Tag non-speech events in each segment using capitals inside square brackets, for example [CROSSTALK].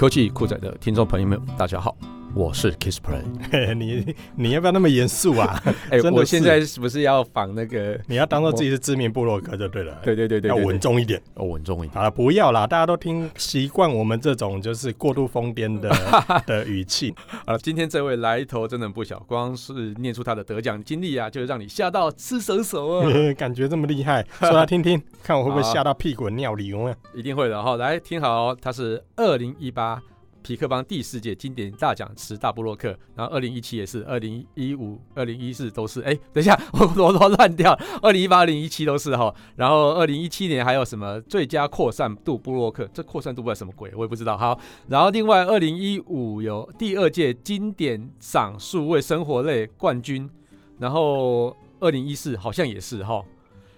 科技酷仔的听众朋友们，大家好。我是 Kissplay，[LAUGHS] 你你要不要那么严肃啊？[LAUGHS] 哎、欸，我现在是不是要仿那个？你要当做自己是知名部落格就对了。对对对对，要稳重一点，要稳重一点。好了，不要啦，大家都听习惯我们这种就是过度疯癫的 [LAUGHS] 的语气。啊，今天这位来头真的不小，光是念出他的得奖经历啊，就让你吓到吃手手啊！感觉这么厉害，说来听听，看我会不会吓到屁滚尿流啊？一定会的哈！来听好、哦，他是二零一八。痞客邦第四届经典大奖十大布洛克，然后二零一七也是，二零一五、二零一四都是。哎、等一下，[LAUGHS] 我我都乱掉，二零一八、二零一七都是哈。然后二零一七年还有什么最佳扩散度布洛克？这扩散度不知道什么鬼，我也不知道。好，然后另外二零一五有第二届经典赏数位生活类冠军，然后二零一四好像也是哈。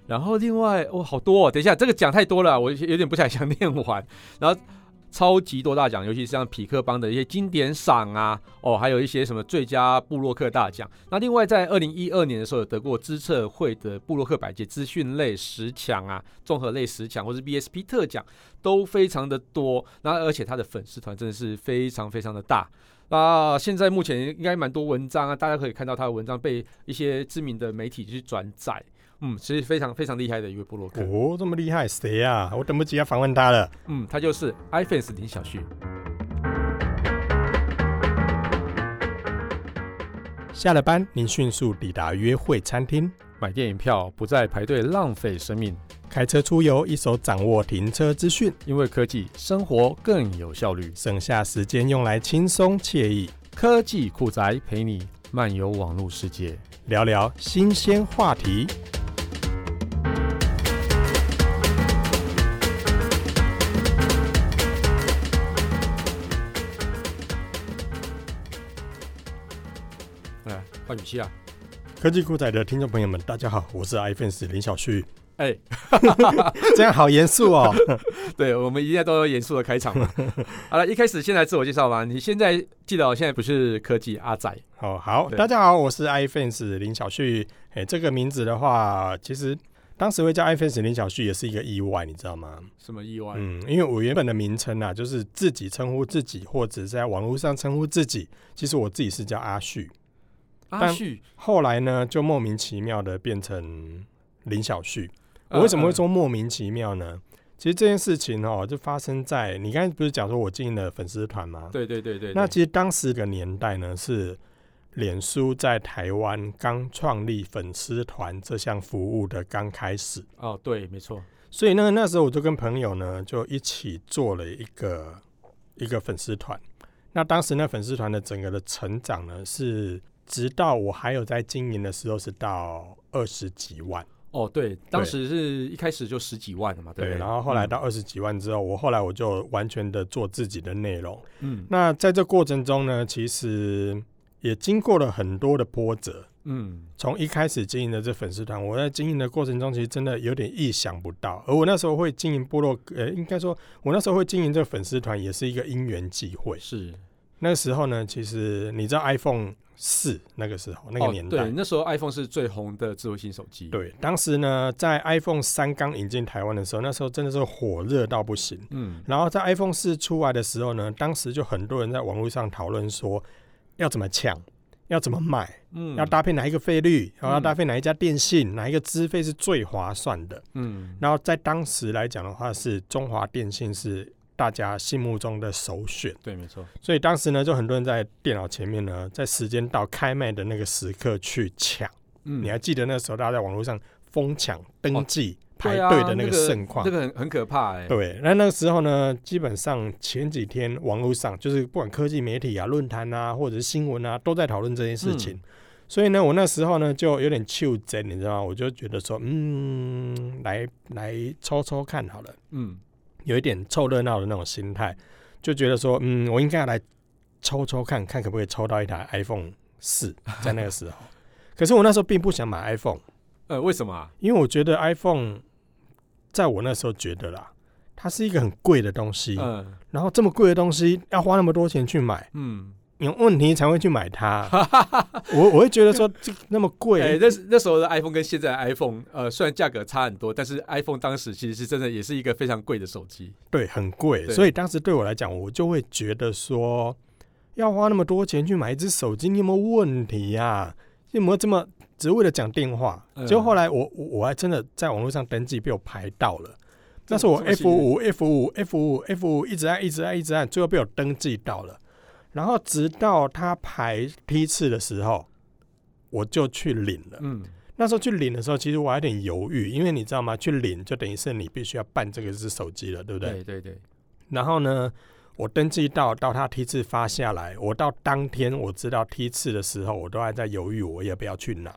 然后另外哦，好多哦，等一下，这个奖太多了，我有点不太想念完。然后。超级多大奖，尤其是像匹克邦的一些经典赏啊，哦，还有一些什么最佳布洛克大奖。那另外在二零一二年的时候，有得过知策会的布洛克百杰资讯类十强啊，综合类十强，或是 BSP 特奖，都非常的多。那而且他的粉丝团真的是非常非常的大啊。现在目前应该蛮多文章啊，大家可以看到他的文章被一些知名的媒体去转载。嗯，其实非常非常厉害的一位部落客哦，这么厉害，谁啊？我等不及要访问他了。嗯，他就是 iFans 林小旭。下了班，您迅速抵达约会餐厅，买电影票不再排队浪费生命，开车出游一手掌握停车资讯，因为科技生活更有效率，省下时间用来轻松惬意。科技酷宅陪你漫游网络世界，聊聊新鲜话题。换语气啊！科技酷宅的听众朋友们，大家好，我是 iFans 林小旭。哎、欸，[LAUGHS] 这样好严肃哦。[LAUGHS] 对，我们一定都要严肃的开场嘛。[LAUGHS] 好了，一开始先来自我介绍吧。你现在记得，我现在不是科技阿仔。哦，好，大家好，我是 iFans 林小旭。哎、欸，这个名字的话，其实当时会叫 iFans 林小旭也是一个意外，你知道吗？什么意外？嗯，因为我原本的名称啊，就是自己称呼自己，或者在网络上称呼自己。其实我自己是叫阿旭。阿旭后来呢，就莫名其妙的变成林小旭。我为什么会说莫名其妙呢？其实这件事情哦，就发生在你刚才不是讲说我经营了粉丝团吗？对对对对。那其实当时的年代呢，是脸书在台湾刚创立粉丝团这项服务的刚开始。哦，对，没错。所以呢，那时候我就跟朋友呢，就一起做了一个一个粉丝团。那当时那粉丝团的整个的成长呢，是。直到我还有在经营的时候，是到二十几万哦。对，当时是一开始就十几万了嘛。对，对，然后后来到二十几万之后，嗯、我后来我就完全的做自己的内容。嗯，那在这过程中呢，其实也经过了很多的波折。嗯，从一开始经营的这粉丝团，我在经营的过程中，其实真的有点意想不到。而我那时候会经营部落，呃，应该说，我那时候会经营这个粉丝团，也是一个因缘际会。是那个时候呢，其实你知道 iPhone。四那个时候那个年代，哦，对，那时候 iPhone 是最红的智慧型手机。对，当时呢，在 iPhone 三刚引进台湾的时候，那时候真的是火热到不行。嗯，然后在 iPhone 四出来的时候呢，当时就很多人在网络上讨论说，要怎么抢，要怎么买，嗯，要搭配哪一个费率，然后要搭配哪一家电信，嗯，哪一个资费是最划算的。嗯，然后在当时来讲的话，是中华电信是。大家心目中的首选，对，没错。所以当时呢，就很多人在电脑前面呢，在时间到开卖的那个时刻去抢。嗯，你还记得那时候大家在网络上疯抢登记、哦、排队的那个盛况？这个很、那个、很可怕哎、欸。对，那那个时候呢，基本上前几天网络上就是不管科技媒体啊、论坛啊，或者是新闻啊，都在讨论这件事情、嗯。所以呢，我那时候呢就有点袖珍，你知道吗？我就觉得说，嗯，来来抽抽看好了，嗯。有一点凑热闹的那种心态，就觉得说，嗯，我应该要来抽抽看看，可不可以抽到一台 iPhone 四，[LAUGHS] 在那个时候。可是我那时候并不想买 iPhone，呃，为什么啊？因为我觉得 iPhone 在我那时候觉得啦，它是一个很贵的东西，嗯，然后这么贵的东西要花那么多钱去买，嗯，有问题才会去买它。[LAUGHS] 我我会觉得说这那么贵，欸，那那时候的 iPhone 跟现在的 iPhone，呃，虽然价格差很多，但是 iPhone 当时其实是真的也是一个非常贵的手机。对，很贵。所以当时对我来讲，我就会觉得说，要花那么多钱去买一只手机，你有没有问题呀？啊？有没有这么只为了讲电话？结果后来我我我还真的在网络上登记，被我排到了。那是我 F 五 F 五 F 五 F 五一直按一直按一直按，最后被我登记到了。然后直到他排批次的时候，我就去领了。嗯，那时候去领的时候，其实我还有点犹豫，因为你知道吗？去领就等于是你必须要办这个是手机了，对不对？对对对。然后呢，我登记到到他批次发下来，我到当天我知道批次的时候，我都还在犹豫，我要不要去拿。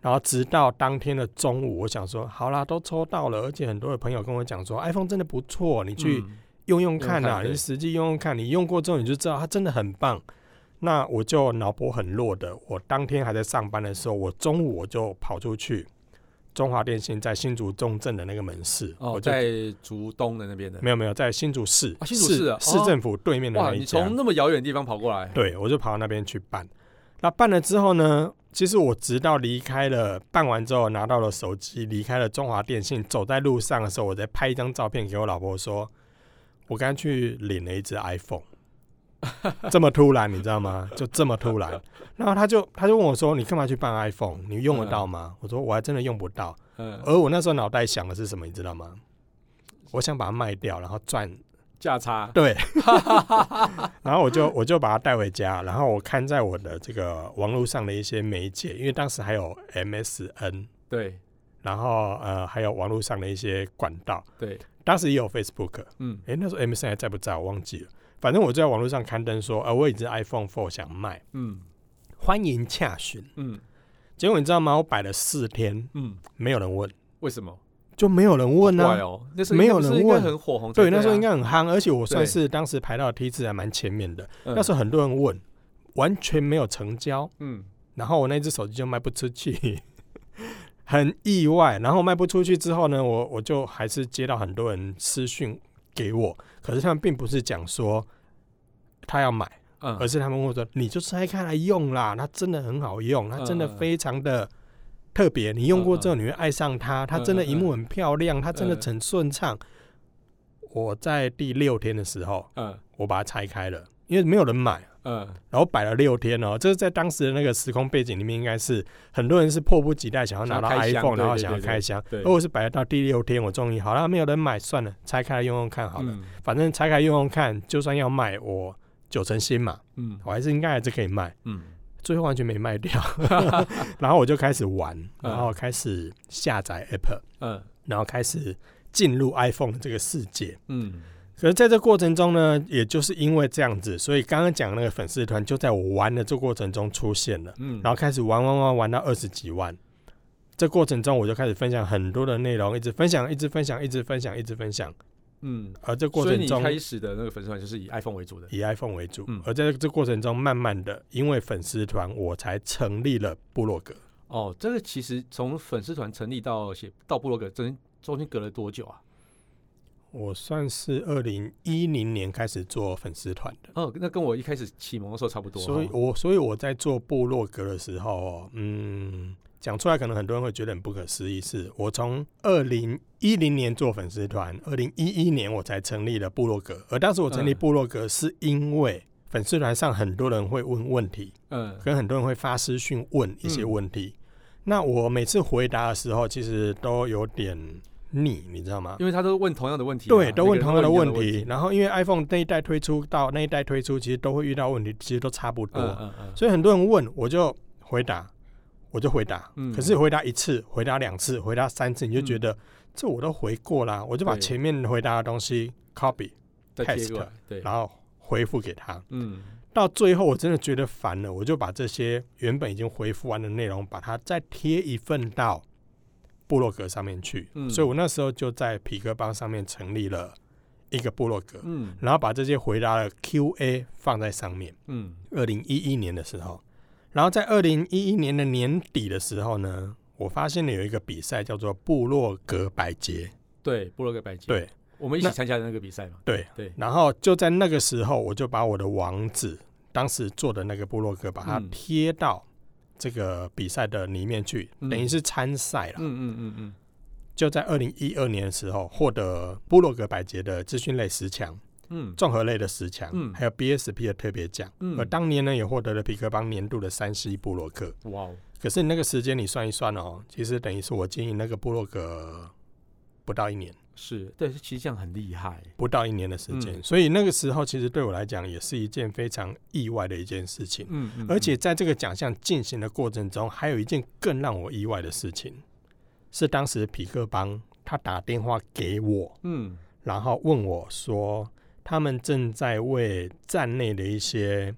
然后直到当天的中午，我想说，好啦，都抽到了，而且很多的朋友跟我讲说，iPhone 真的不错，你去用用看啊，嗯、你实际用用看，你用过之后你就知道它真的很棒。那我就脑波很弱的，我当天还在上班的时候，我中午我就跑出去，中华电信在新竹中正的那个门市，哦，我在竹东的那边的，没有没有，在新竹市，啊、新竹市、啊、市政府对面的那一家，哇，你从那么遥远的地方跑过来，对，我就跑到那边去办。那办了之后呢？其实我直到离开了，办完之后拿到了手机，离开了中华电信，走在路上的时候，我再拍一张照片给我老婆说，我刚去领了一只 iPhone，这么突然，你知道吗？就这么突然，然后他就他就问我说，你干嘛去办 iPhone？你用得到吗？我说我还真的用不到。而我那时候脑袋想的是什么，你知道吗？我想把它卖掉，然后赚。价差 [LAUGHS] 对，[LAUGHS] 然后我就我就把它带回家，然后我看在我的这个网络上的一些媒介，因为当时还有 MSN，对，然后呃还有网络上的一些管道，对，当时也有 Facebook，嗯，哎那时候 MSN 还在不在？我忘记了，反正我就在网络上刊登说，呃我有一只 iPhone Four 想卖，嗯，欢迎洽询，嗯，结果你知道吗？我摆了四天，嗯，没有人问，为什么？就没有人问呢、啊哦，没有人问，很火红，对，那时候应该很夯，而且我算是当时排到的梯次还蛮前面的。那时候很多人问，完全没有成交，嗯，然后我那只手机就卖不出去，很意外。然后卖不出去之后呢，我我就还是接到很多人私讯给我，可是他们并不是讲说他要买，嗯，而是他们问我说，你就拆开来用啦，它真的很好用，它真的非常的。特别，你用过之后你会爱上它，它真的萤幕很漂亮，它真的很顺畅。我在第六天的时候，嗯，我把它拆开了，因为没有人买，嗯，然后摆了六天哦。这是在当时的那个时空背景里面，应该是很多人是迫不及待想要拿到 iPhone，然后想要开箱。如果是摆到第六天，我终于好了，没有人买，算了，拆开来用用看好了。反正拆开用用看，就算要卖，我九成新嘛，嗯，我还是应该还是可以卖，嗯。最后完全没卖掉，[LAUGHS] 然后我就开始玩，然后开始下载 App，嗯，然后开始进入 iPhone 的这个世界，嗯，可是在这过程中呢，也就是因为这样子，所以刚刚讲那个粉丝团就在我玩的这过程中出现了，嗯，然后开始玩玩玩玩到二十几万，这过程中我就开始分享很多的内容，一直分享，一直分享，一直分享，一直分享。嗯，而这过程中，开始的那个粉丝团就是以 iPhone 为主的，以 iPhone 为主。嗯，而在这过程中，慢慢的，因为粉丝团，我才成立了部落格。哦，这个其实从粉丝团成立到写到部落格，中间中间隔了多久啊？我算是二零一零年开始做粉丝团的。哦，那跟我一开始启蒙的时候差不多。所以我所以我在做部落格的时候，嗯。讲出来可能很多人会觉得很不可思议，是我从二零一零年做粉丝团，二零一一年我才成立了部落格。而当时我成立部落格是因为粉丝团上很多人会问问题，嗯，跟很多人会发私讯问一些问题。那我每次回答的时候，其实都有点腻，你知道吗？因为他都问同样的问题，对，都问同样的问题。然后因为 iPhone 那一代推出到那一代推出，其实都会遇到问题，其实都差不多。所以很多人问，我就回答。我就回答，嗯、可是回答一次、回答两次、回答三次，你就觉得、嗯、这我都回过啦，我就把前面回答的东西 copy、paste，然后回复给他。嗯，到最后我真的觉得烦了，我就把这些原本已经回复完的内容，把它再贴一份到部落格上面去。嗯，所以我那时候就在痞客邦上面成立了一个部落格。嗯，然后把这些回答的 Q&A 放在上面。嗯，二零一一年的时候。然后在二零一一年的年底的时候呢，我发现了有一个比赛叫做部落格百杰。对，部落格百杰。对，我们一起参加的那个比赛嘛。对对。然后就在那个时候，我就把我的网址当时做的那个部落格，把它贴到这个比赛的里面去，嗯、等于是参赛了。嗯嗯嗯嗯。就在二零一二年的时候，获得布洛格百杰的资讯类十强，嗯，综合类的十强，嗯，还有 BSP 的特别奖，嗯，而当年呢，也获得了皮克邦年度的三 C 布洛克。哇哦！可是你那个时间你算一算哦，其实等于是我经营那个布洛格不到一年。是对，其实这样很厉害，不到一年的时间，嗯，所以那个时候其实对我来讲也是一件非常意外的一件事情。嗯，嗯，而且在这个奖项进行的过程中，还有一件更让我意外的事情，是当时皮克邦他打电话给我，嗯，然后问我说，他们正在为站内的一些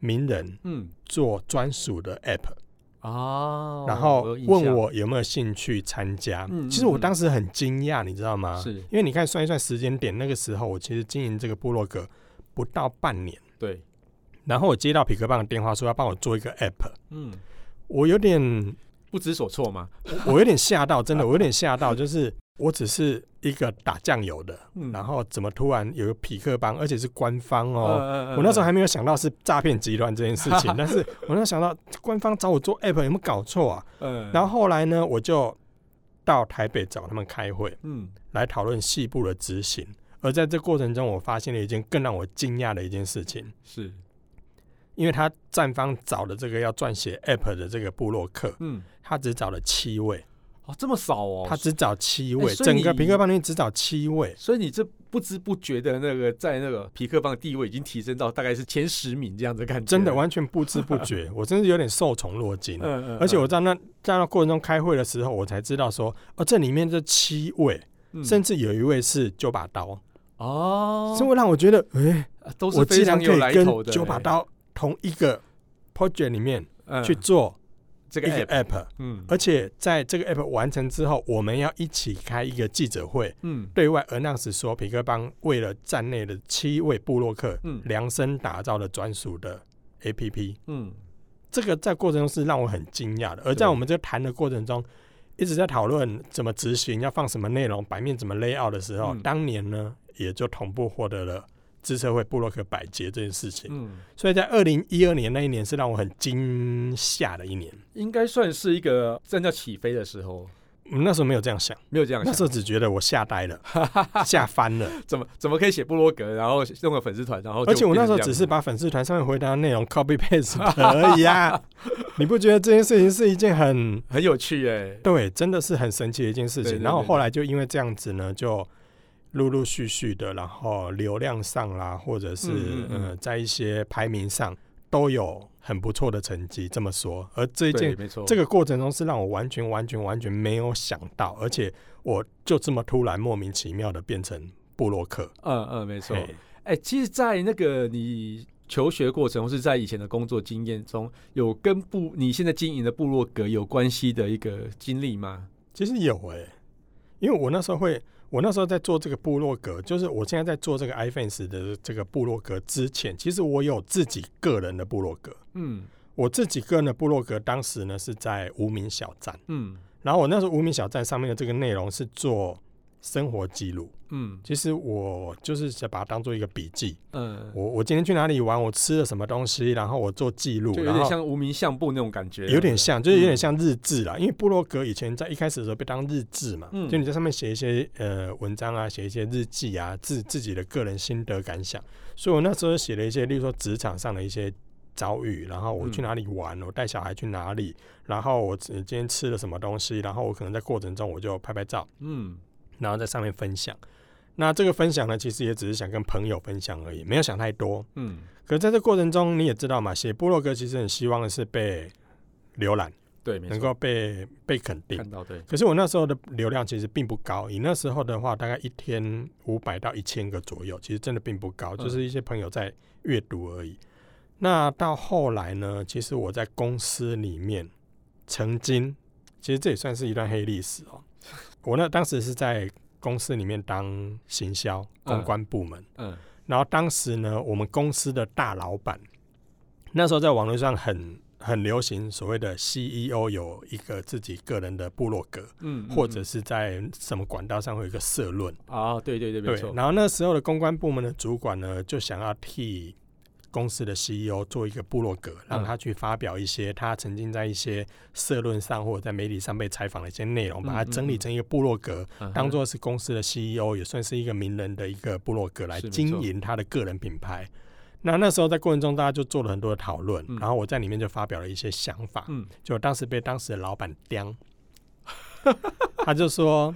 名人，嗯，做专属的 app。哦，然后问我有没有兴趣参加。嗯，其实我当时很惊讶，你知道吗？是，因为你看算一算时间点，那个时候我其实经营这个部落格不到半年。对。然后我接到皮克棒的电话，说要帮我做一个 app。嗯，我有点不知所措吗？我有点吓到，真的，我有点吓到，就是。我只是一个打酱油的，嗯，然后怎么突然有个匹克帮，而且是官方哦。我那时候还没有想到是诈骗集团这件事情，[LAUGHS] 但是我那时候想到官方找我做 app 有没有搞错啊？嗯，然后后来呢，我就到台北找他们开会，嗯，来讨论细部的执行。而在这过程中，我发现了一件更让我惊讶的一件事情，是因为他站方找的这个要撰写 app 的这个布洛克，嗯，他只找了七位。哦，这么少哦！他只找七位，欸、整个皮克邦里面只找七位，所以你这不知不觉的那个在那个皮克邦的地位已经提升到大概是前十名这样子感觉，真的完全不知不觉，我真是有点受宠若惊。嗯嗯，嗯，而且我在那在那过程中开会的时候，我才知道说，哦，这里面这七位，嗯、甚至有一位是九把刀哦，所以让我觉得，哎、欸，都是非常有来头的。九把刀同一个 project 里面去做。这个 app，嗯，而且在这个 app 完成之后，我们要一起开一个记者会，嗯，对外 announce 说，皮克邦为了站内的七位布洛克，嗯，量身打造了专属的 app，嗯，这个在过程中是让我很惊讶的。而在我们这个谈的过程中，一直在讨论怎么执行，要放什么内容，版面怎么 layout 的时候，嗯，当年呢，也就同步获得了。资策会部落客百杰这件事情，嗯，所以在二零一二年那一年是让我很惊吓的一年，应该算是一个正在起飞的时候。嗯，那时候没有这样想，没有这样想，那时候只觉得我吓呆了，[LAUGHS] 吓翻了，怎么怎么可以写部落格，然后弄个粉丝团，然后而且我那时候只是把粉丝团上面回答的内容 copy paste 而已啊，[LAUGHS] 你不觉得这件事情是一件很很有趣哎、欸？对，真的是很神奇的一件事情。然后后来就因为这样子呢，就。陆陆续续的，然后流量上啦，或者是嗯，嗯，嗯、呃，在一些排名上都有很不错的成绩。这么说，而这一件这个过程中是让我完全完全完全没有想到，而且我就这么突然莫名其妙的变成部落客。嗯嗯，没错。哎、欸，其实，在那个你求学过程，或是在以前的工作经验中，有跟部你现在经营的部落格有关系的一个经历吗？其实有哎、欸，因为我那时候会。我那时候在做这个部落格，就是我现在在做这个 iFans 的这个部落格之前，其实我有自己个人的部落格。嗯，我自己个人的部落格当时呢是在无名小站。嗯，然后我那时候无名小站上面的这个内容是做。生活记录，嗯，其实我就是想把它当做一个笔记，嗯，我我今天去哪里玩，我吃了什么东西，然后我做记录，有点像无名相簿那种感觉，有点像，就是有点像日志啦、嗯。因为部落格以前在一开始的时候被当日志嘛，嗯，就你在上面写一些呃文章啊，写一些日记啊，自自己的个人心得感想，所以我那时候写了一些，例如说职场上的一些遭遇，然后我去哪里玩，嗯、我带小孩去哪里，然后我今天吃了什么东西，然后我可能在过程中我就拍拍照，嗯。然后在上面分享，那这个分享呢，其实也只是想跟朋友分享而已，没有想太多。嗯，可是在这过程中，你也知道嘛，写部落格其实很希望的是被浏览，对，能够被被肯定。看到对。可是我那时候的流量其实并不高，以那时候的话，大概一天五百到一千个左右，其实真的并不高，就是一些朋友在阅读而已。嗯。那到后来呢，其实我在公司里面曾经，其实这也算是一段黑历史哦。我那当时是在公司里面当行销公关部门，嗯，嗯，然后当时呢，我们公司的大老板那时候在网络上很很流行所谓的 CEO 有一个自己个人的部落格，嗯，嗯，或者是在什么管道上会有一个社论。啊，对对对，没错。然后那时候的公关部门的主管呢，就想要替公司的 CEO 做一个部落格，让他去发表一些他曾经在一些社论上或者在媒体上被采访的一些内容，把它整理成一个部落格，当做是公司的 CEO，也算是一个名人的一个部落格来经营他的个人品牌。那那时候在过程中，大家就做了很多的讨论，然后我在里面就发表了一些想法，就当时被当时的老板刁，他就说。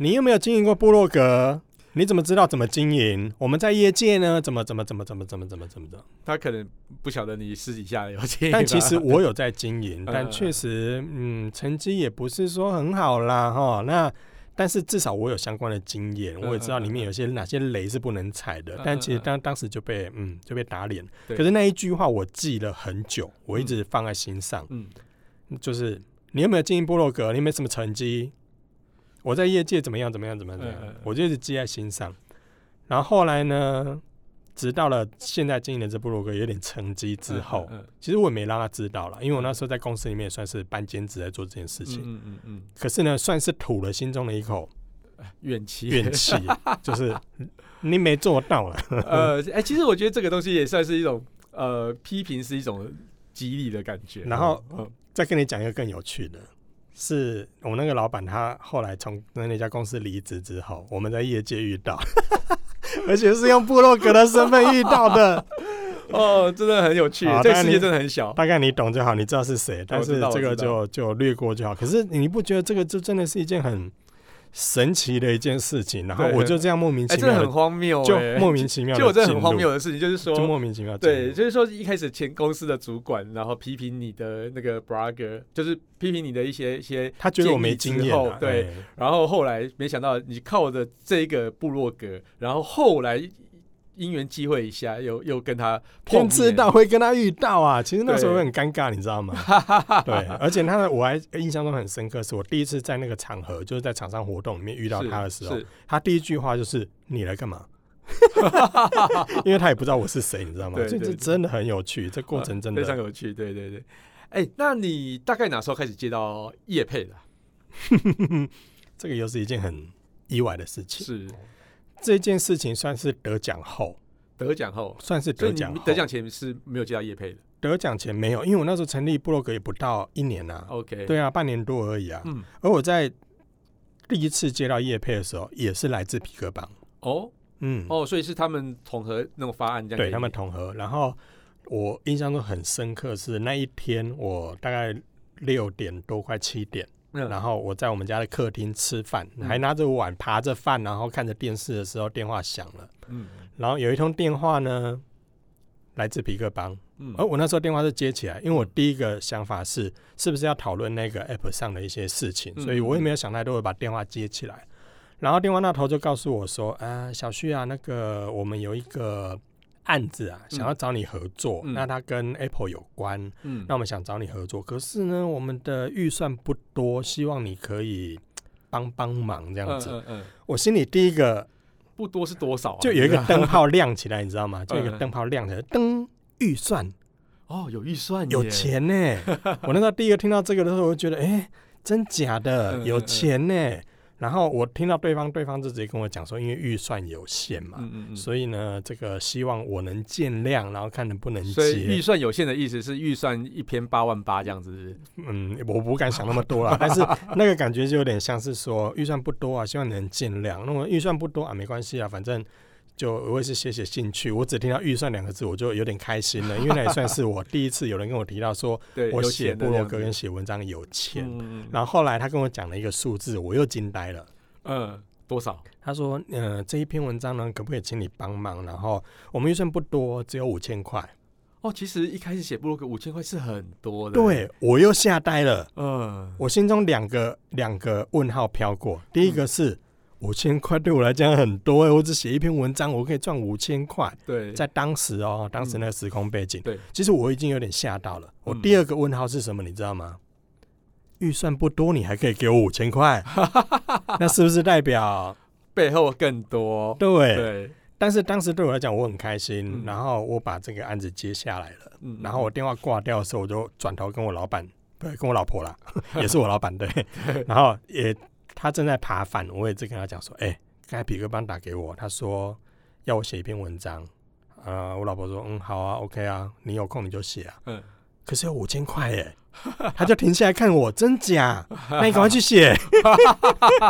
你有没有经营过部落格？你怎么知道怎么经营？我们在业界呢？怎么怎么怎么怎么怎么怎么怎么的？他可能不晓得你私底下有经营，但其实我有在经营，[LAUGHS] 但确实，嗯，成绩也不是说很好啦，哈。那但是至少我有相关的经验，我也知道里面有些哪些雷是不能踩的。但其实当当时就被嗯就被打脸。可是那一句话我记了很久，我一直放在心上。嗯，就是你有没有经营部落格？你有没有什么成绩？我在业界怎么样？怎么样？怎么样？我就一直记在心上。然后后来呢，直到了现在经营的这部落格有点成绩之后，其实我也没让他知道了，因为我那时候在公司里面也算是半兼职在做这件事情。嗯嗯嗯。可是呢，算是吐了心中的一口怨气，怨气 [LAUGHS] 就是你没做到了。呃，哎，其实我觉得这个东西也算是一种呃批评，是一种激励的感觉。然后再跟你讲一个更有趣的。是我们那个老板，他后来从那家公司离职之后，我们在业界遇到，[LAUGHS] 而且是用部落格的身份遇到的。[LAUGHS] 哦，真的很有趣，这个世界真的很小。大概你懂就好，你知道是谁，但是这个就就略过就好。可是你不觉得这个就真的是一件很神奇的一件事情，然后我就这样莫名其妙，很荒谬，就莫名其妙，就我这很荒谬的事情，就是说，就莫名其妙，对，就是说一开始前公司的主管，然后批评你的那个 blogger，就是批评你的一些一些，他觉得我没经验，对，然后后来没想到你靠着这个部落格，然后后来。因缘际会一下，又又跟他天知道会跟他遇到啊！其实那时候会很尴尬，你知道吗？[LAUGHS] 对，而且他我还印象中很深刻，是我第一次在那个场合，就是在厂商活动里面遇到他的时候，他第一句话就是“你来干嘛？[LAUGHS] ”因为他也不知道我是谁，你知道吗？对对对，这真的很有趣，这过程真的非常有趣。对对对，哎、欸，那你大概哪时候开始接到叶配的？[LAUGHS] 这个又是一件很意外的事情。是。这件事情算是得奖后，得奖后算是得奖。得奖前是没有接到叶配的。得奖前没有，因为我那时候成立部落格也不到一年啊。OK，对啊，半年多而已啊。嗯，而我在第一次接到叶配的时候，也是来自皮革邦。哦，嗯，哦，所以是他们统合那种方案这样。对他们统合，然后我印象中很深刻是那一天，我大概六点多快七点。然后我在我们家的客厅吃饭，还拿着碗扒着饭，然后看着电视的时候，电话响了。嗯，然后有一通电话呢，来自皮克邦。嗯，而我那时候电话是接起来，因为我第一个想法是，是不是要讨论那个 app 上的一些事情，所以我也没有想太多，我把电话接起来。然后电话那头就告诉我说：“啊，小旭啊，那个我们有一个。”案子啊，想要找你合作，嗯、那它跟 Apple 有关，嗯，那我们想找你合作，可是呢，我们的预算不多，希望你可以帮帮忙这样子。嗯嗯嗯、我心里第一个不多是多少、啊？就有一个灯泡亮起来，你知道吗？[LAUGHS] 就有一个灯泡亮起来，灯预算哦，有预算，有钱呢。我那时候第一个听到这个的时候，我就觉得，哎、欸，真假的，有钱呢。然后我听到对方，对方就直接跟我讲说，因为预算有限嘛，嗯嗯嗯，所以呢，这个希望我能见谅，然后看能不能接。所以预算有限的意思是预算一篇八万八这样子。嗯，我不敢想那么多了，[LAUGHS] 但是那个感觉就有点像是说预算不多啊，希望你能见谅。那么预算不多啊，没关系啊，反正。就我也是写写兴趣，我只听到预算两个字，我就有点开心了，[LAUGHS] 因为那也算是我第一次有人跟我提到说，[LAUGHS] 我写部落格跟写文章有钱。然后后来他跟我讲了一个数字，我又惊呆了。嗯，多少？他说，嗯，这一篇文章呢，可不可以请你帮忙？然后我们预算不多，只有五千块。哦，其实一开始写部落格五千块是很多的。对，我又吓呆了。嗯，我心中两个两个问号飘过，第一个是。五千块对我来讲很多哎，我只写一篇文章，我可以赚五千块。对，在当时哦，当时那个时空背景，对，其实我已经有点吓到了。我第二个问号是什么？你知道吗？预算不多，你还可以给我五千块，[LAUGHS] 那是不是代表背后更多？对对。但是当时对我来讲，我很开心，然后我把这个案子接下来了。然后我电话挂掉的时候，我就转头跟我老板，对，跟我老婆啦，[LAUGHS] 也是我老板，对，然后也。他正在爬反，我也在跟他讲说：“哎、欸，刚才皮哥邦打给我，他说要我写一篇文章，呃，我老婆说，嗯，好啊，OK 啊，你有空你就写啊。嗯。可是有五千块耶，他就停下来看我，真假？[LAUGHS] 那你赶快去写。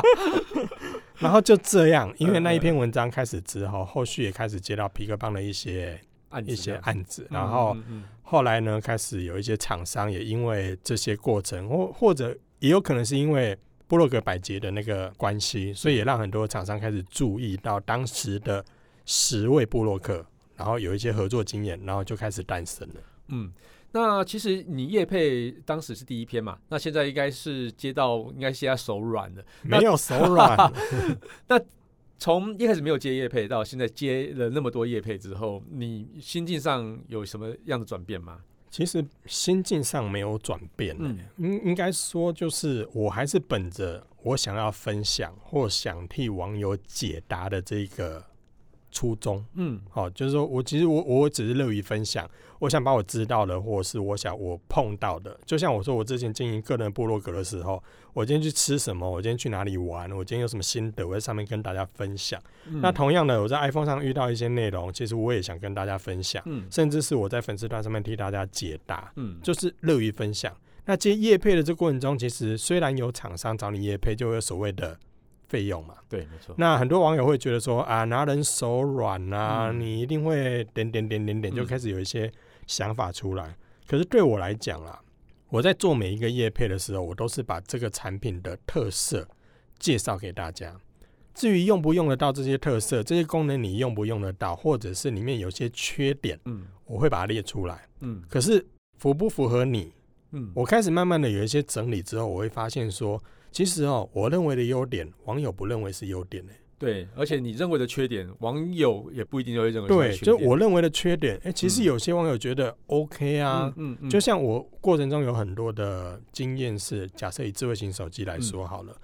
[LAUGHS] 然后就这样，因为那一篇文章开始之后，后续也开始接到痞客邦的一些案一些案子，然后后来呢，开始有一些厂商也因为这些过程，或或者也有可能是因为部落格百杰的那个关系，所以也让很多厂商开始注意到当时的十位布洛克，然后有一些合作经验，然后就开始诞生了。嗯。那其实你叶配当时是第一篇嘛？那现在应该是接到，应该现在手软了。没有手软。[LAUGHS] 那从一开始没有接叶配到现在接了那么多叶配之后，你心境上有什么样的转变吗？其实心境上没有转变。嗯，应应该说就是我还是本着我想要分享或想替网友解答的这个。初衷，嗯，好，就是说我其实我我只是乐于分享，我想把我知道的，或者是我想我碰到的，就像我说我之前经营个人部落格的时候，我今天去吃什么，我今天去哪里玩，我今天有什么心得，我在上面跟大家分享。嗯、那同样的，我在 iPhone 上遇到一些内容，其实我也想跟大家分享，嗯，甚至是我在粉丝团上面替大家解答，嗯，就是乐于分享。那接业配的这过程中，其实虽然有厂商找你业配，就会有所谓的。费用嘛，对，没错。那很多网友会觉得说啊，拿人手软啊，嗯、你一定会点点点点点，就开始有一些想法出来。嗯、可是对我来讲啊，我在做每一个业配的时候，我都是把这个产品的特色介绍给大家。至于用不用得到这些特色，这些功能你用不用得到，或者是里面有些缺点，嗯，我会把它列出来，嗯。可是符不符合你？嗯，我开始慢慢的有一些整理之后，我会发现说。其实哦，我认为的优点，网友不认为是优点呢。对，而且你认为的缺点，网友也不一定就会认为是缺点。对，就我认为的缺点，哎、欸，其实有些网友觉得 OK 啊。嗯嗯。就像我过程中有很多的经验是，假设以智慧型手机来说好了，嗯、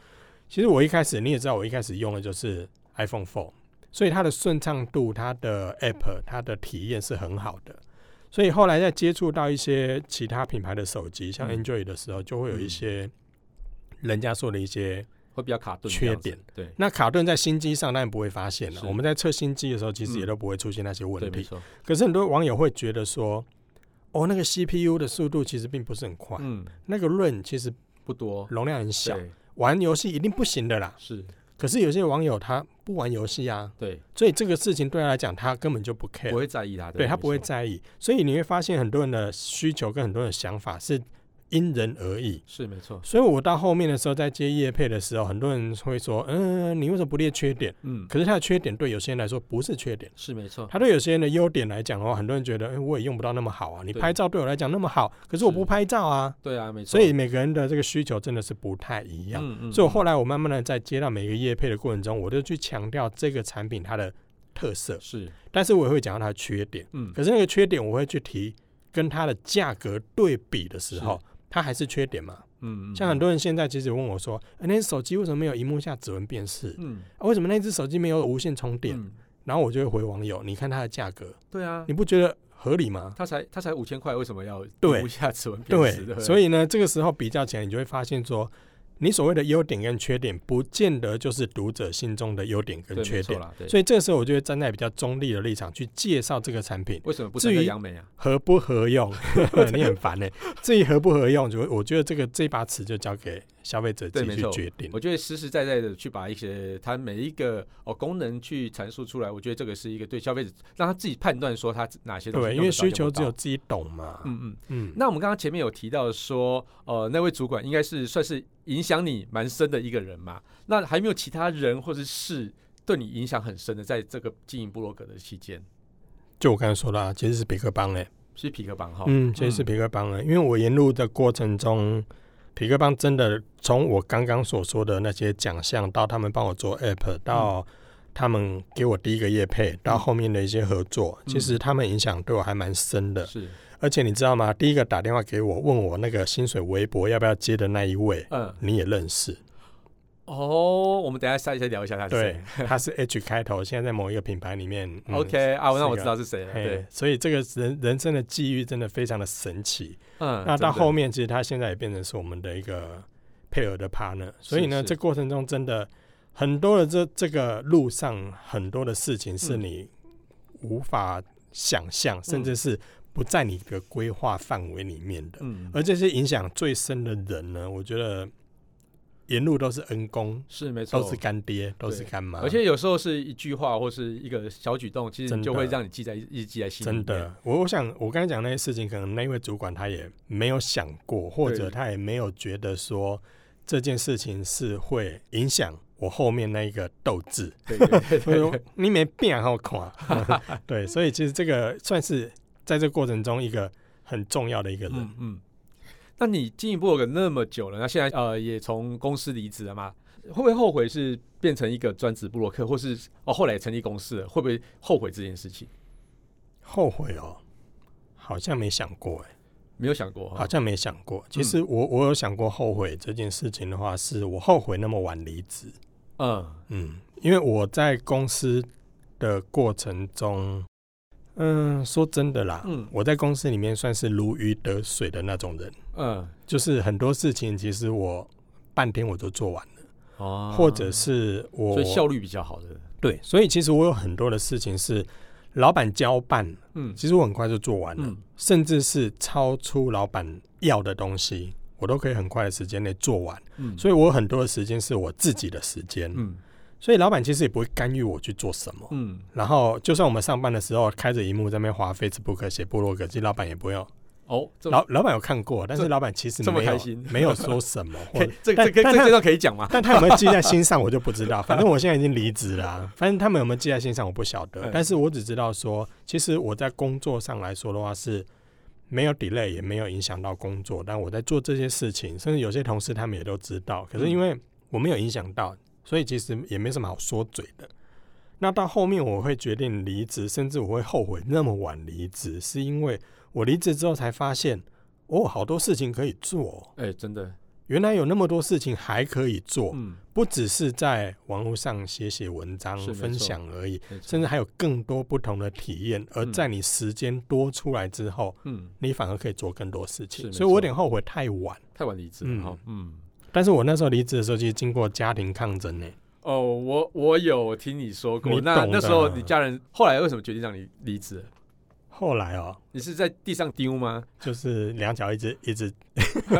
其实我一开始你也知道，我一开始用的就是 iPhone Four，所以它的顺畅度、它的 App、它的体验是很好的。所以后来在接触到一些其他品牌的手机，像 Android 的时候，就会有一些。人家说的一些会比较卡顿缺点，对，那卡顿在新机上当然不会发现了。我们在测新机的时候，其实也都不会出现那些问题。可是很多网友会觉得说，哦，那个 CPU 的速度其实并不是很快，嗯，那个 RAM 其实不多，容量很小，玩游戏一定不行的啦。是，可是有些网友他不玩游戏啊，对，所以这个事情对他来讲，他根本就不 care，不会在意他，对他不会在意。所以你会发现很多人的需求跟很多人的想法是。因人而异，是没错。所以我到后面的时候，在接业配的时候，很多人会说：“嗯、呃，你为什么不列缺点？”嗯，可是他的缺点对有些人来说不是缺点，是没错。他对有些人的优点来讲的话，很多人觉得：“哎、欸，我也用不到那么好啊。”你拍照对我来讲那么好，可是我不拍照啊。对啊，没错。所以每个人的这个需求真的是不太一样。嗯嗯。所以我后来我慢慢的在接到每个业配的过程中，我都去强调这个产品它的特色是，但是我也会讲到它的缺点。嗯。可是那个缺点我会去提跟它的价格对比的时候。它还是缺点嘛？嗯，像很多人现在其实问我说：“欸、那手机为什么没有荧幕下指纹辨识？嗯、啊，为什么那只手机没有无线充电？”嗯、然后我就会回网友：“你看它的价格，对啊，你不觉得合理吗？它才它才五千块，为什么要荧幕下指纹辨识？对，所以呢，这个时候比较起来，你就会发现说。你所谓的优点跟缺点，不见得就是读者心中的优点跟缺点。所以这个时候，我就会站在比较中立的立场去介绍这个产品。为什么不？至于杨梅啊，合不合用，[LAUGHS] 你很烦呢、欸。至于合不合用，就我觉得这个这把尺就交给消费者自己去决定。我觉得实实在在的去把一些它每一个哦功能去阐述出来，我觉得这个是一个对消费者让他自己判断说他哪些东西。对，因为需求只有自己懂嘛。嗯嗯嗯。那我们刚刚前面有提到说，呃，那位主管应该是算是。影响你蛮深的一个人嘛？那还没有其他人或者事对你影响很深的，在这个经营部落格的期间，就我刚才说的，其实是皮克邦嘞，是皮克邦哈。嗯，其实是皮克邦嘞，嗯、因为我沿路的过程中，皮克邦真的从我刚刚所说的那些奖项，到他们帮我做 app，到他们给我第一个业配，嗯、到后面的一些合作，嗯、其实他们影响对我还蛮深的。是。而且你知道吗？第一个打电话给我问我那个薪水微博要不要接的那一位，嗯，你也认识？哦，我们等一下下一下聊一下他是谁？对，[LAUGHS] 他是 H 开头，现在在某一个品牌里面。嗯、OK 啊，那我知道是谁了。对，所以这个人人生的际遇真的非常的神奇。嗯，那到后面其实他现在也变成是我们的一个配合的 partner。所以呢，这过程中真的很多的这这个路上很多的事情是你无法。想象，甚至是不在你的规划范围里面的。嗯，而这些影响最深的人呢，我觉得。沿路都是恩公，是没错，都是干爹，都是干妈。而且有时候是一句话或是一个小举动，其实就会让你记在一记在心里。真的，我我想我刚才讲那些事情，可能那位主管他也没有想过，或者他也没有觉得说这件事情是会影响我后面那一个斗志。对，对，对，对，对，[LAUGHS] 你没变好看。[LAUGHS] 对，所以其实这个算是在这个过程中一个很重要的一个人。嗯。嗯那你经营部落格那么久了，那现在呃也从公司离职了吗？会不会后悔是变成一个专职布洛克，或是哦后来成立公司了？会不会后悔这件事情？后悔哦，好像没想过哎，没有想过，好像没想过。其实我我有想过后悔这件事情的话，是我后悔那么晚离职。嗯嗯，因为我在公司的过程中。嗯，说真的啦，嗯，我在公司里面算是如鱼得水的那种人，嗯，就是很多事情其实我半天我都做完了，哦，或者是我所以效率比较好的，对，所以其实我有很多的事情是老板交办，嗯，其实我很快就做完了，嗯，甚至是超出老板要的东西，我都可以很快的时间内做完，嗯，所以我有很多的时间是我自己的时间，嗯。所以老板其实也不会干预我去做什么，嗯，然后就算我们上班的时候开着荧幕在那边滑 Facebook 写部落格，其实老板也不用哦。老老板有看过，但是老板其实没有这么开心，没有说什么。[LAUGHS] 或这这这这段可以讲吗？但他有没有记在心上，[LAUGHS] 我就不知道。反正我现在已经离职了啊，反正他们有没有记在心上，我不晓得。但是我只知道说，其实我在工作上来说的话是没有 delay，也没有影响到工作。但我在做这些事情，甚至有些同事他们也都知道。可是因为我没有影响到。所以其实也没什么好说嘴的。那到后面我会决定离职，甚至我会后悔那么晚离职，是因为我离职之后才发现，哦，好多事情可以做。哎，真的，原来有那么多事情还可以做。嗯，不只是在网络上写写文章分享而已，甚至还有更多不同的体验。而在你时间多出来之后，嗯，你反而可以做更多事情。所以我有点后悔太晚，太晚离职。嗯嗯。但是我那时候离职的时候，其实经过家庭抗争呢。哦，我我有听你说过。那那时候你家人后来为什么决定让你离职？后来哦，你是在地上丢吗？就是两脚一直 [LAUGHS] 一直。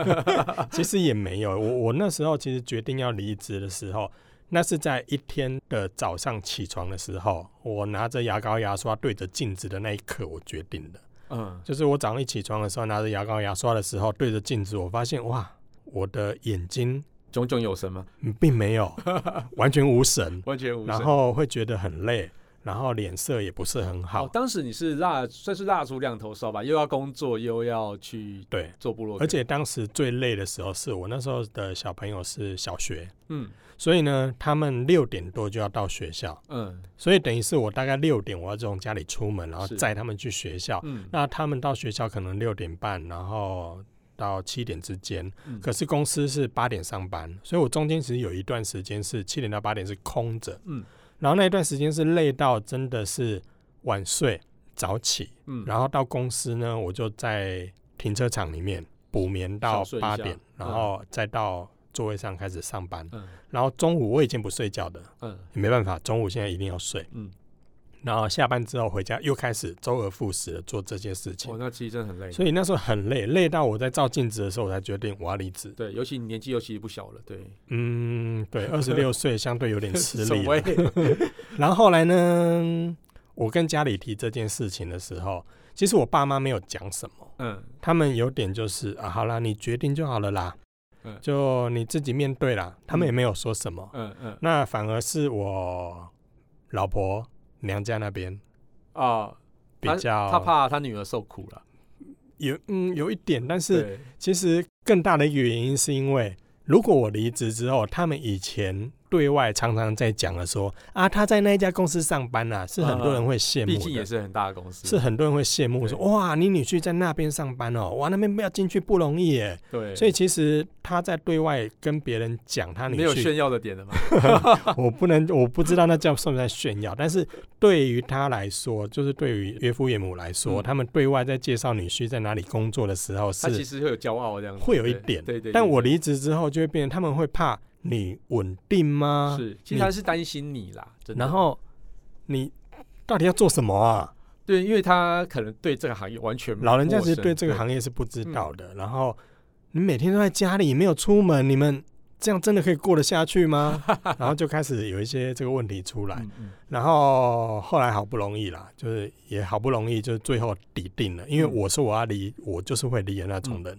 [LAUGHS] 其实也没有，我我那时候其实决定要离职的时候，那是在一天的早上起床的时候，我拿着牙膏牙刷对着镜子的那一刻，我决定的。嗯，就是我早上一起床的时候，拿着牙膏牙刷的时候，对着镜子，我发现哇。我的眼睛炯炯有神吗？并没有，[LAUGHS] 完全无神，完全无神。然后会觉得很累，然后脸色也不是很好。哦、当时你是蜡，算是蜡烛两头烧吧，又要工作，又要去对做部落。而且当时最累的时候是我那时候的小朋友是小学，嗯，所以呢，他们六点多就要到学校，嗯，所以等于是我大概六点我要从家里出门，然后载他们去学校。嗯，那他们到学校可能六点半，然后。到七点之间，可是公司是八点上班，嗯、所以我中间其实有一段时间是七点到八点是空着，嗯，然后那一段时间是累到真的是晚睡早起，嗯，然后到公司呢，我就在停车场里面补眠到八点，然后再到座位上开始上班，嗯，然后中午我已经不睡觉的，嗯，也没办法，中午现在一定要睡，嗯。然后下班之后回家，又开始周而复始的做这些事情。哦，那其实真的很累。所以那时候很累，累到我在照镜子的时候，我才决定我要离职。对，尤其你年纪尤其不小了，对。嗯，对，二十六岁相对有点 [LAUGHS] 吃力。[LAUGHS] [LAUGHS] 然后后来呢，我跟家里提这件事情的时候，其实我爸妈没有讲什么。嗯。他们有点就是啊，好啦，你决定就好了啦。嗯。就你自己面对啦。他们也没有说什么。嗯嗯。那反而是我老婆。娘家那边啊，比较他怕他女儿受苦了，有嗯有一点，但是其实更大的一个原因是因为，如果我离职之后，他们以前。对外常常在讲的说啊，他在那一家公司上班呐、啊，是很多人会羡慕的。毕竟也是很大的公司，是很多人会羡慕说哇，你女婿在那边上班哦，哇，那边不要进去不容易耶。对，所以其实他在对外跟别人讲他女婿，没有炫耀的点的吗？[LAUGHS] 我不能，我不知道那叫算不算炫耀。但是对于他来说，就是对于岳父岳母来说，嗯、他们对外在介绍女婿在哪里工作的时候是，他其实会有骄傲这样子，会有一点。对对，对，对。但我离职之后就会变成他们会怕。你稳定吗？是，其实他是担心你啦。然后你到底要做什么啊？对，因为他可能对这个行业完全老人家其实对这个行业是不知道的。然后你每天都在家里没有出门，你们这样真的可以过得下去吗？[LAUGHS] 然后就开始有一些这个问题出来。然后后来好不容易啦，就是也好不容易，就是最后抵定了。因为我说我要离，我就是会离的那种人。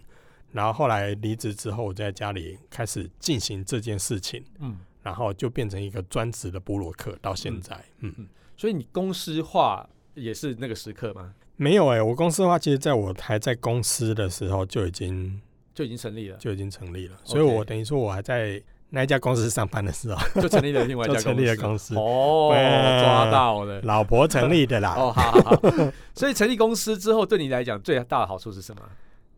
然后后来离职之后，我在家里开始进行这件事情。嗯。然后就变成一个专职的部落客，到现在，嗯，嗯，所以你公司化也是那个时刻吗？没有哎、欸，我公司化其实在我还在公司的时候就已经就已经成立了，就已经成立了。所以我等于说我还在那一家公司上班的时候，[LAUGHS] 就成立了另外一家公司，成立了公司哦，抓到了，老婆成立的啦。哦，好好好。所以成立公司之后，对你来讲最大的好处是什么？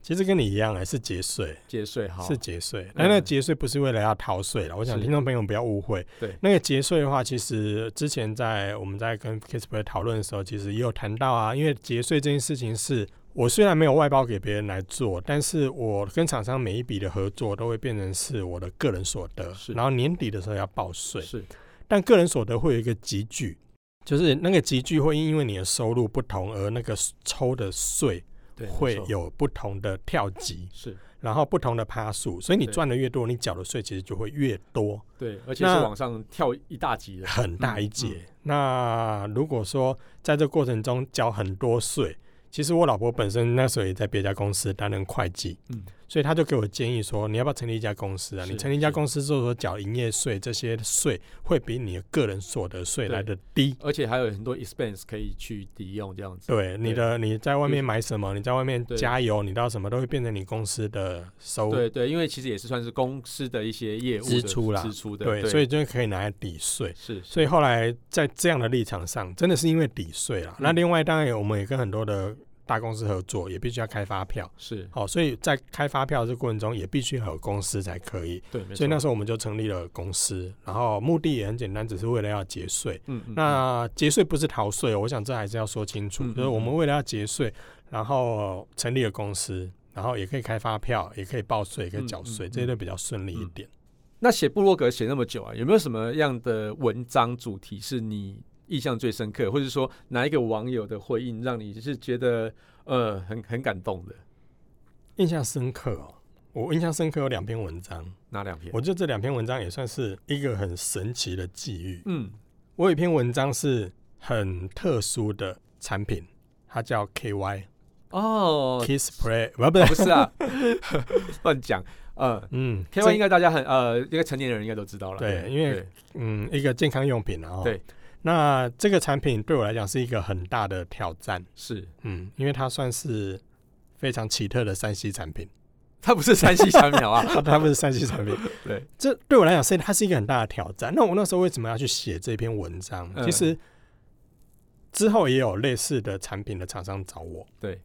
其实跟你一样哎，是节税，节税哈，是节税。那那个节税不是为了要逃税了，我想听众朋友不要误会。对，那个节税的话，其实之前在我们在跟 Kisper 讨论的时候，其实也有谈到啊。因为节税这件事情是，我虽然没有外包给别人来做，但是我跟厂商每一笔的合作都会变成是我的个人所得，然后年底的时候要报税。是，但个人所得会有一个集聚，就是那个集聚会因为你的收入不同而那个抽的税。会有不同的跳级，是，然后不同的趴数，所以你赚的越多，你缴的税其实就会越多。对，而且是往上跳一大级的，很大一截。嗯嗯、那如果说在这过程中缴很多税，其实我老婆本身那时候也在别家公司担任会计，嗯，所以他就给我建议说，你要不要成立一家公司啊？你成立一家公司之后说缴营业税，这些税会比你的个人所得税来的低，而且还有很多 expense 可以去抵用这样子。对，你的你在外面买什么，你在外面加油，你到什么都会变成你公司的收入。对对，因为其实也是算是公司的一些业务支出啦，支出的。对，所以就可以拿来抵税。是，所以后来在这样的立场上，真的是因为抵税啦。那另外当然我们也跟很多的。大公司合作也必须要开发票，是好，所以在开发票这个过程中也必须要有公司才可以。对，所以那时候我们就成立了公司，然后目的也很简单，只是为了要节税。嗯，嗯，那节税不是逃税，我想这还是要说清楚。嗯嗯嗯，就是我们为了要节税，然后成立了公司，然后也可以开发票，也可以报税，也可以缴税，这些都比较顺利一点。那写布洛格写那么久啊，有没有什么样的文章主题是你印象最深刻，或者说哪一个网友的回应让你是觉得呃很很感动的？印象深刻哦，我印象深刻有两篇文章，哪两篇？我觉得这两篇文章也算是一个很神奇的际遇。嗯，我有一篇文章是很特殊的产品，它叫 KY 哦，Kiss Play，不不不是啊，[LAUGHS] 乱讲。呃嗯，KY 应该大家很呃，应该成年人应该都知道了。对，因为嗯，一个健康用品啊。对。那这个产品对我来讲是一个很大的挑战，是，嗯，因为它算是非常奇特的三 C 产品，它不是三 C 产品啊，它不是三 C 产品，[LAUGHS] [LAUGHS] 对，这对我来讲是它是一个很大的挑战。那我那时候为什么要去写这篇文章？其实之后也有类似的产品的厂商找我，对，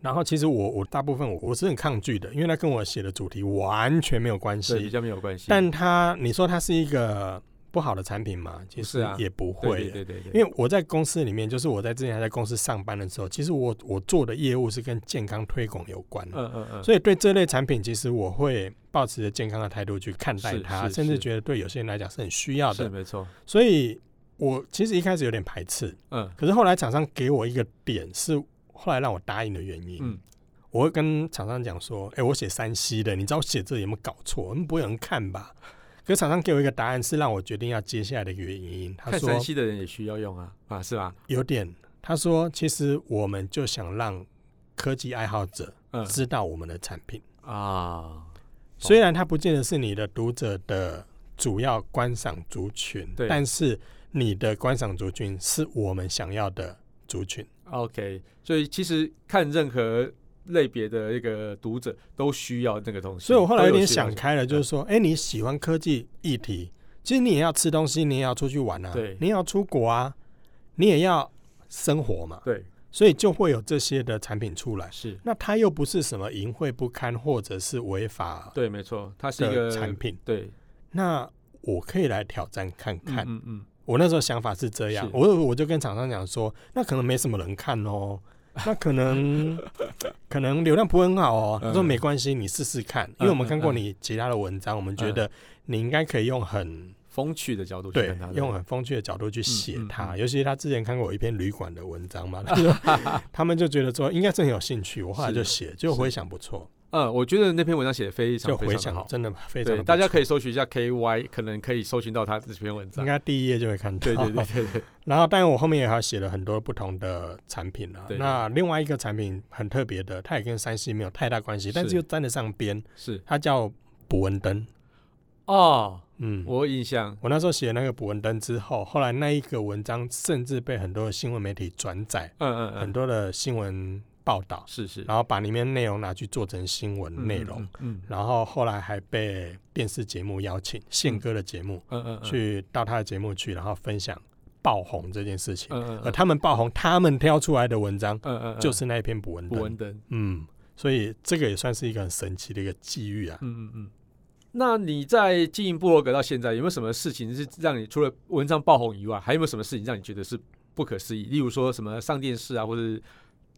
然后其实我我大部分我我是很抗拒的，因为它跟我写的主题完全没有关系，比较没有关系。但它你说它是一个。不好的产品嘛，其实也不会。对对对，因为我在公司里面，就是我在之前还在公司上班的时候，其实我我做的业务是跟健康推广有关的。嗯嗯嗯。所以对这类产品，其实我会保持着健康的态度去看待它，甚至觉得对有些人来讲是很需要的。是没错。所以我其实一开始有点排斥。嗯。可是后来厂商给我一个点，是后来让我答应的原因。嗯。我会跟厂商讲说：“哎，我写山西的，你知道我写这有没有搞错？我们不会有人看吧？”可厂商给我一个答案，是让我决定要接下来的原因。他说：“看 3C 的人也需要用啊，啊，是吧？”有点，他说：“其实我们就想让科技爱好者知道我们的产品、嗯、啊。虽然它不见得是你的读者的主要观赏族群，对，但是你的观赏族群是我们想要的族群。OK，所以其实看任何。”类别的一个读者都需要这个东西，所以我后来有点想开了，就是说，哎、欸，你喜欢科技议题，其实你也要吃东西，你也要出去玩啊，对，你也要出国啊，你也要生活嘛，对，所以就会有这些的产品出来。是，那它又不是什么淫秽不堪或者是违法，对，没错，它是一个产品。对，那我可以来挑战看看。嗯嗯，我那时候想法是这样，我我就跟厂商讲说，那可能没什么人看哦。[LAUGHS] 那可能 [LAUGHS] 可能流量不会很好哦。他说没关系，你试试看，因为我们看过你其他的文章，我们觉得你应该可以用很风趣的角度去看他，用很风趣的角度去写他。尤其他之前看过我一篇旅馆的文章嘛，[LAUGHS] 他们就觉得说应该是很有兴趣，我后来就写，就回想不错。嗯，我觉得那篇文章写的非常非常好，真的非常。大家可以搜寻一下 KY，可能可以搜寻到他这篇文章。应该第一页就会看到。对对对对对。[LAUGHS] 然后，当然我后面也还写了很多不同的产品了。那另外一个产品很特别的，它也跟三 C 没有太大关系，但是又沾得上边。是。它叫捕蚊灯。哦，嗯，我有印象。我那时候写那个捕蚊灯之后，后来那一个文章甚至被很多的新闻媒体转载。嗯嗯嗯。很多的新闻。报道是是，然后把里面内容拿去做成新闻内容，嗯，嗯，然后后来还被电视节目邀请，宪哥的节目，嗯嗯，去到他的节目去，然后分享爆红这件事情，嗯嗯，而他们爆红，他们挑出来的文章，嗯嗯，就是那一篇捕蚊灯，捕蚊灯，嗯，所以这个也算是一个很神奇的一个机遇啊，嗯嗯嗯。那你在经营部落格到现在，有没有什么事情是让你除了文章爆红以外，还有没有什么事情让你觉得是不可思议？例如说什么上电视啊，或者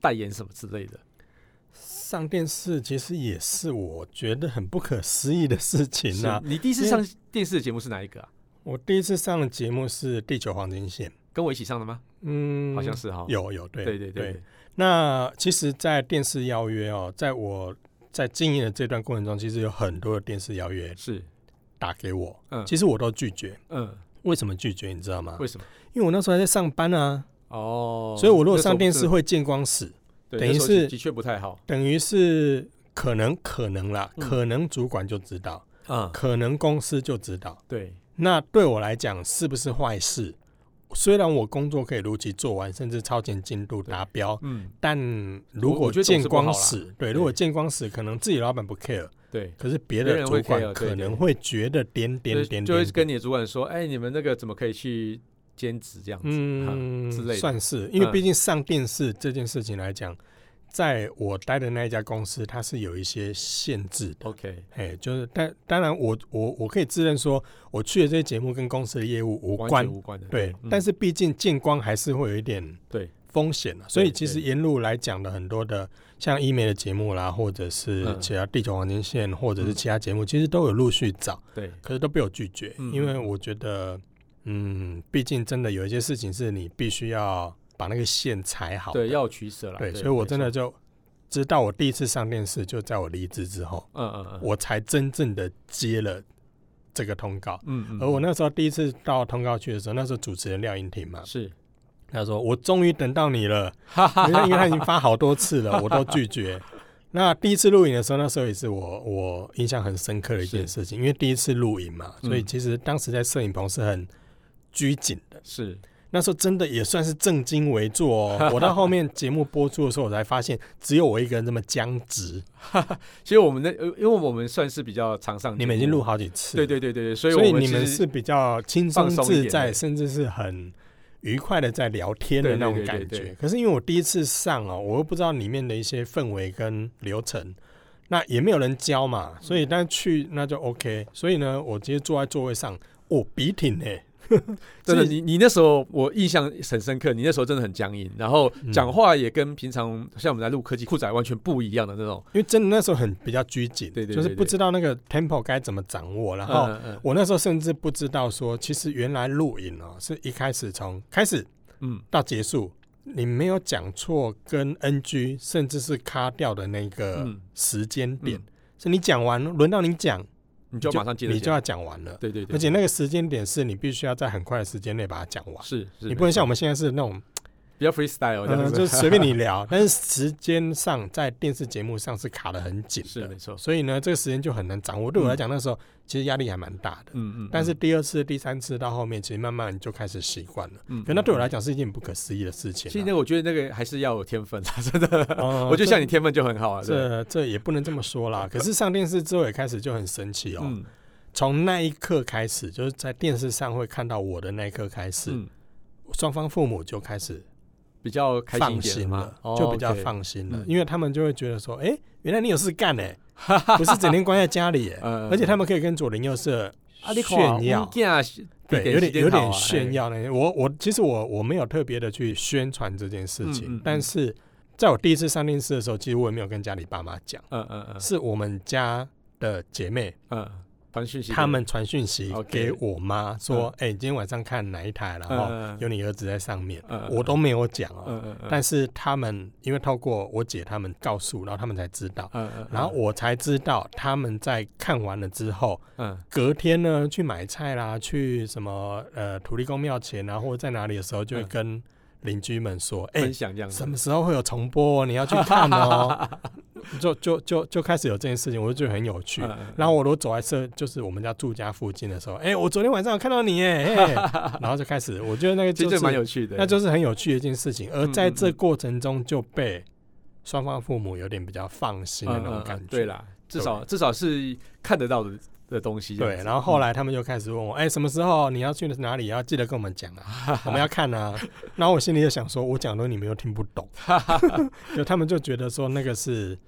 代言什么之类的，上电视其实也是我觉得很不可思议的事情啊！你第一次上电视的节目是哪一个啊？我第一次上的节目是《地球黄金线》，跟我一起上的吗？嗯，好像是哈。有有对对对对，对。那其实，在电视邀约哦，在我在经营的这段过程中，其实有很多的电视邀约是打给我，嗯，其实我都拒绝，嗯，为什么拒绝？你知道吗？为什么？因为我那时候还在上班啊。哦，所以我如果上电视会见光死，等于是的确不太好，等于是可能可能啦，可能主管就知道，啊，可能公司就知道，对，那对我来讲是不是坏事？虽然我工作可以如期做完，甚至超前进度达标，嗯，但如果见光死，对，如果见光死，可能自己老板不 care，对，可是别的主管可能会觉得点点点，就会跟你的主管说，哎，你们那个怎么可以去？兼职这样子，嗯，之类的，算是，因为毕竟上电视这件事情来讲，在我待的那一家公司，它是有一些限制的。OK，哎，就是，但当然我，我我我可以自认说，我去的这些节目跟公司的业务无关，无关的。对，但是毕竟见光还是会有一点对。风险，所以其实沿路来讲的很多的，像医美的节目啦，或者是其他地球黄金线，或者是其他节目，其实都有陆续找，对，可是都被我拒绝，因为我觉得。嗯，毕竟真的有一些事情是你必须要把那个线踩好，对，要取舍了。对，所以我真的就知道，我第一次上电视就在我离职之后，嗯嗯嗯，我才真正的接了这个通告。嗯嗯。而我那时候第一次到通告去的时候，那时候主持人廖英婷嘛，是，他说我终于等到你了，[LAUGHS] 因为他已经发好多次了，我都拒绝。[LAUGHS] 那第一次录影的时候，那时候也是我我印象很深刻的一件事情，因为第一次录影嘛，所以其实当时在摄影棚是很。拘谨的是那时候真的也算是正襟危坐哦。[LAUGHS] 我到后面节目播出的时候，我才发现只有我一个人这么僵直。[LAUGHS] 其实我们的，因为我们算是比较常上，你们已经录好几次，对对对对，所以所以你们是比较轻松自在，甚至是很愉快的在聊天的那种感觉。可是因为我第一次上哦，我又不知道里面的一些氛围跟流程，那也没有人教嘛，所以但去那就 OK。所以呢，我直接坐在座位上，哦，笔挺呢。[LAUGHS] 真的，你你那时候我印象很深刻，你那时候真的很僵硬，然后讲话也跟平常像我们在录科技酷仔完全不一样的那种，因为真的那时候很比较拘谨，对对，就是不知道那个 tempo 该怎么掌握，然后我那时候甚至不知道说，其实原来录影哦是一开始从开始嗯。到结束，你没有讲错跟 NG 甚至是卡掉的那个时间点，是你讲完轮到你讲。你就马上接着，你就要讲完了。对对对，而且那个时间点是你必须要在很快的时间内把它讲完。是，你不能像我们现在是那种。比较 freestyle，嗯，就随便你 [LAUGHS] 聊，但是时间上在电视节目上是卡的很紧，是没错。所以呢，这个时间就很难掌握。对我来讲，那时候其实压力还蛮大的。嗯嗯。但是第二次、第三次到后面，其实慢慢就开始习惯了。嗯。可那对我来讲是一件不可思议的事情。其实我觉得那个还是要有天分的，[LAUGHS] 真的。我觉得像你天分就很好啊。这这也不能这么说啦。可是上电视之后也开始就很神奇哦。从那一刻开始，就是在电视上会看到我的那一刻开始，双方父母就开始。比较放心了，就比较放心了，因为他们就会觉得说，哎，原来你有事干呢，[LAUGHS] 不是整天关在家里，而且他们可以跟左邻右舍炫耀，对，有点有点炫耀呢。我我其实我我没有特别的去宣传这件事情，但是在我第一次上电视的时候，其实我也没有跟家里爸妈讲，嗯嗯嗯，是我们家的姐妹，嗯。传讯息，他们传讯息给我妈.说：“哎、嗯，欸，今天晚上看哪一台？然后有你儿子在上面。嗯”我都没有讲但是他们因为透过我姐他们告诉，然后他们才知道。然后我才知道他们在看完了之后，嗯，隔天呢去买菜啦，去什么呃土地公庙前啊，或者在哪里的时候，就会跟邻居们说：“哎、什么时候会有重播？你要去看哦。[LAUGHS] ”就就就就开始有这件事情，我就觉得很有趣。嗯、然后我都走在社，就是我们家住家附近的时候，哎、欸，我昨天晚上有看到你，哎，[LAUGHS] 然后就开始，我觉得那个就是蛮有趣的，那就是很有趣的一件事情。而在这过程中，就被双方父母有点比较放心的那种感觉。嗯嗯、对啦，至少至少是看得到的的东西。对，然后后来他们就开始问我，哎、欸，什么时候你要去哪里？要记得跟我们讲啊，[LAUGHS] 我们要看啊。然后我心里就想说，我讲的你们又听不懂，[LAUGHS] [LAUGHS] 就他们就觉得说那个是。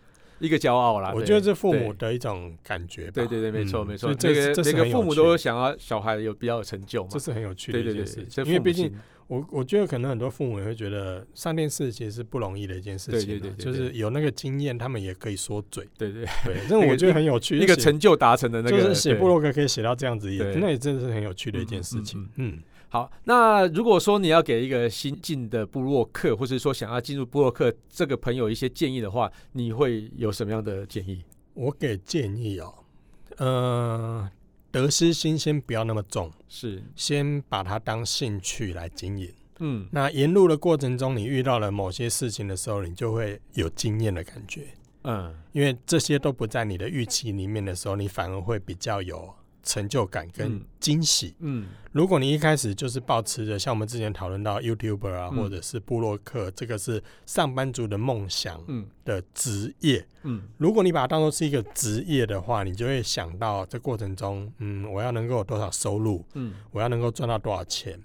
一个骄傲啦，我觉得这父母的一种感觉。对对对，没错没错。这个这个父母都想要小孩有比较有成就嘛，这是很有趣的一件事。因为毕竟我我觉得可能很多父母也会觉得上电视其实是不容易的一件事情。对对对，就是有那个经验，他们也可以说嘴。对对对，这 [LAUGHS] 我觉得很有趣。一个成就达成的那个，就是写布洛格可以写到这样子，也那也真的是很有趣的一件事情。嗯。好，那如果说你要给一个新进的布洛克，或者说想要进入布洛克这个朋友一些建议的话，你会有什么样的建议？我给建议哦，呃，得失心先不要那么重，是先把它当兴趣来经营。嗯，那沿路的过程中，你遇到了某些事情的时候，你就会有经验的感觉。嗯，因为这些都不在你的预期里面的时候，你反而会比较有。成就感跟惊喜。嗯，如果你一开始就是保持着像我们之前讨论到 YouTuber 啊，嗯、或者是布洛克，这个是上班族的梦想的职业。嗯，如果你把它当做是一个职业的话，你就会想到这过程中，嗯，我要能够有多少收入？嗯，我要能够赚到多少钱？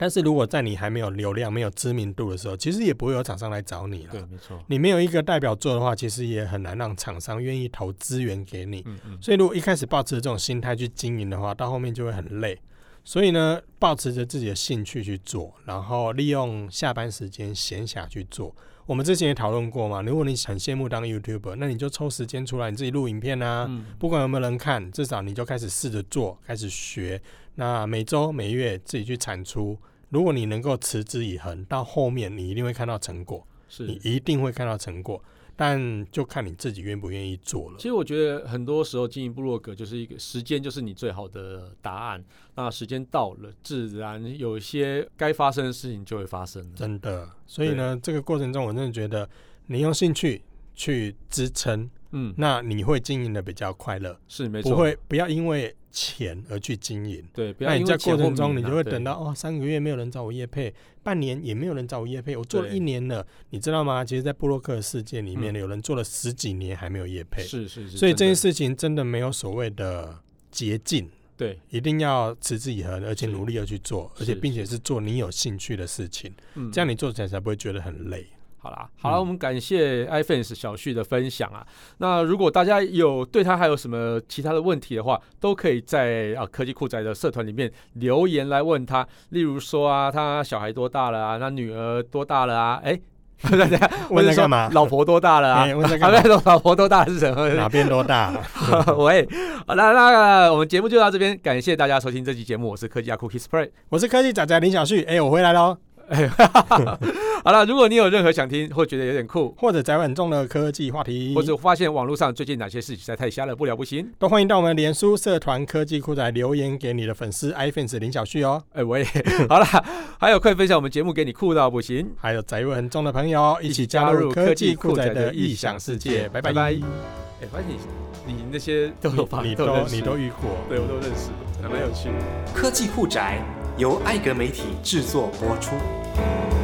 但是如果在你还没有流量、没有知名度的时候，其实也不会有厂商来找你了。对，没错。你没有一个代表作的话，其实也很难让厂商愿意投资源给你。嗯嗯。所以，如果一开始抱持着这种心态去经营的话，到后面就会很累。所以呢，保持着自己的兴趣去做，然后利用下班时间闲暇去做。我们之前也讨论过嘛，如果你很羡慕当 YouTuber，那你就抽时间出来，你自己录影片啊。嗯。不管有没有人看，至少你就开始试着做，开始学。那每周、每月自己去产出。如果你能够持之以恒，到后面你一定会看到成果，是你一定会看到成果，但就看你自己愿不愿意做了。其实我觉得很多时候经营部落格就是一个时间，就是你最好的答案。那时间到了，自然有一些该发生的事情就会发生。真的，所以呢，这个过程中我真的觉得，你用兴趣去支撑，嗯，那你会经营的比较快乐，是没错，不会不要因为。钱而去经营，对，那你在过程中，你就会等到哦，三个月没有人找我业配，半年也没有人找我业配，我做了一年了，你知道吗？其实，在布洛克的世界里面，有人做了十几年还没有业配，是是是，所以这件事情真的没有所谓的捷径，对，一定要持之以恒，而且努力的去做，而且并且是做你有兴趣的事情，这样你做起来才不会觉得很累。好啦，好了，我们感谢 iFans 小旭的分享啊。那如果大家有对他还有什么其他的问题的话，都可以在啊科技酷宅的社团里面留言来问他。例如说啊，他小孩多大了啊？他女儿多大了啊？哎、[LAUGHS] 欸，问他干嘛？老婆多大了啊？欸、问他干嘛？老婆多大是什么？哪边多大？[LAUGHS] 喂，好了，那我们节目就到这边，感谢大家收听这期节目。我是科技阿酷 Kissplay，我是科技仔仔林小旭。哎、欸，我回来喽。哎，[LAUGHS] 好了，如果你有任何想听或觉得有点酷，或者宅稳重的科技话题，或者发现网络上最近哪些事实在太瞎了不了不行，都欢迎到我们脸书社团科技酷宅留言给你的粉丝 iFans 林小旭哦。哎，我也 [LAUGHS] 好了，还有快分享我们节目给你酷到不行，还有宅稳很重的朋友一起加入科技酷宅的异想世界，拜拜。哎，发现你你那些都有发，你都你都遇过，对我都认识，还蛮有趣。科技酷宅由艾格媒体制作播出。Bye.